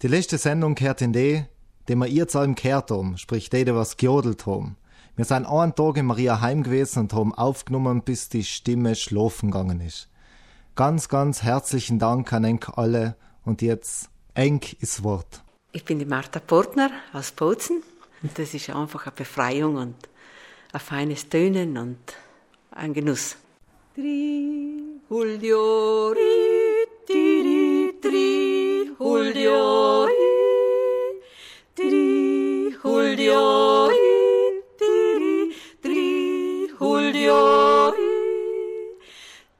Die letzte Sendung kehrt in die, die wir ihr zu allem kehrt um, sprich die, die was geodelt haben. Wir sind einen Tag in Maria heim gewesen und haben aufgenommen, bis die Stimme schlafen gegangen ist. Ganz, ganz herzlichen Dank an Enk alle und jetzt Enk ist Wort. Ich bin die Martha Portner aus Bozen und das ist einfach eine Befreiung und ein feines Tönen und ein Genuss. Tri, Julio, ri, tri, ri,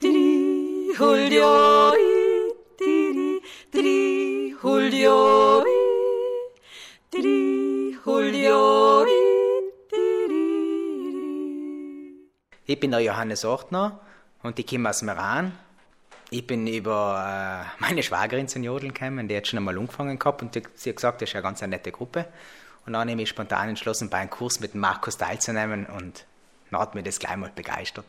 tri, Julio, ri, tri, tri, Julio, ri, tri, Julio, ri, Ich bin der Johannes Ortner und ich komme aus Meran. Ich bin über äh, meine Schwagerin zu Jodeln gekommen, die hat schon einmal angefangen gehabt und sie hat gesagt, das ist eine ganz nette Gruppe. Und dann habe ich mich spontan entschlossen, bei einem Kurs mit Markus teilzunehmen und dann hat mich das gleich mal begeistert.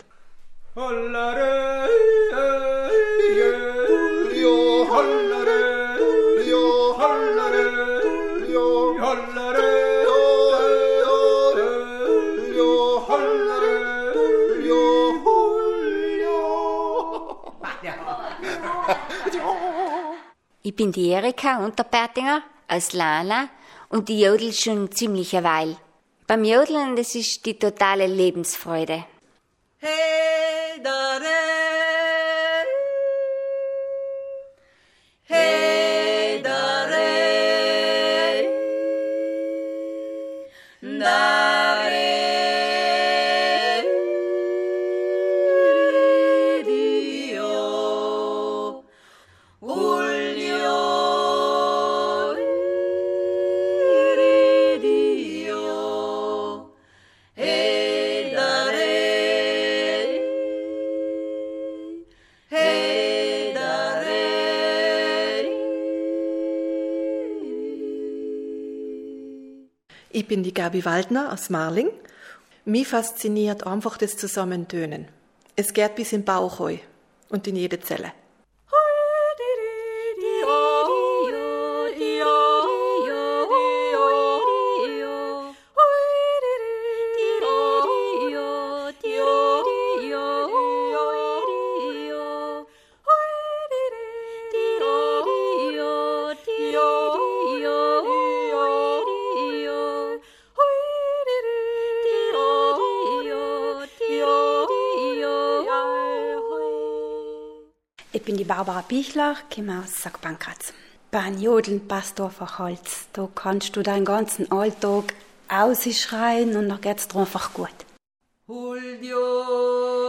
Ich bin die Erika Unterpertinger aus Lana und die jodel schon ziemlich eine Weile. Beim Jodeln, das ist die totale Lebensfreude. Hey, da, Ich bin die Gabi Waldner aus Marling. Mich fasziniert einfach das Zusammentönen. Es geht bis in den Bauch rein und in jede Zelle. Bin die Barbara Bichler, komme aus St. Pankraz. Beim Jodeln Pastorfer Holz, da kannst du deinen ganzen Alltag ausschreien und dann geht's dir einfach gut. Julio, tiri,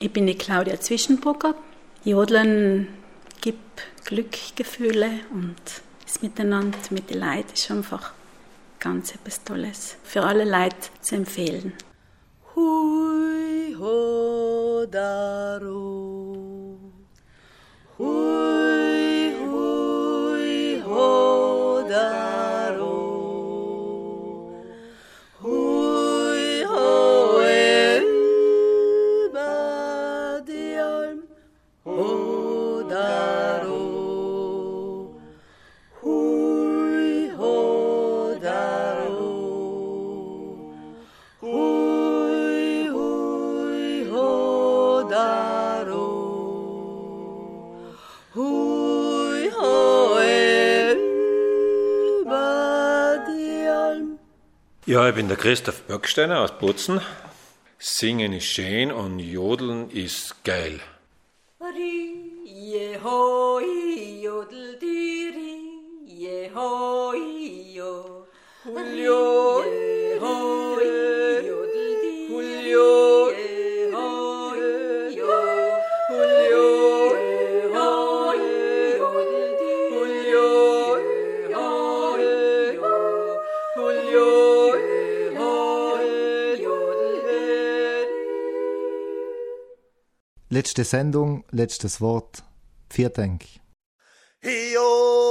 Ich bin die Claudia Zwischenbrucker. Jodeln gibt Glückgefühle und das Miteinander mit den Leuten ist einfach ganz etwas Tolles. Für alle Leute zu empfehlen. Hui hodaro. Hui Ja, ich bin der Christoph Böcksteiner aus Bozen. Singen ist schön und Jodeln ist geil. Jehoi jodeltiri, Jehoi jo. Julio, Jehoi jodeltiri, Julio, Jehoi jo. Julio, Jehoi jodeltiri, Julio, Jehoi jo. Julio, Jehoi jodeltiri. Letzte Sendung, letztes Wort. Vielen Dank. Hio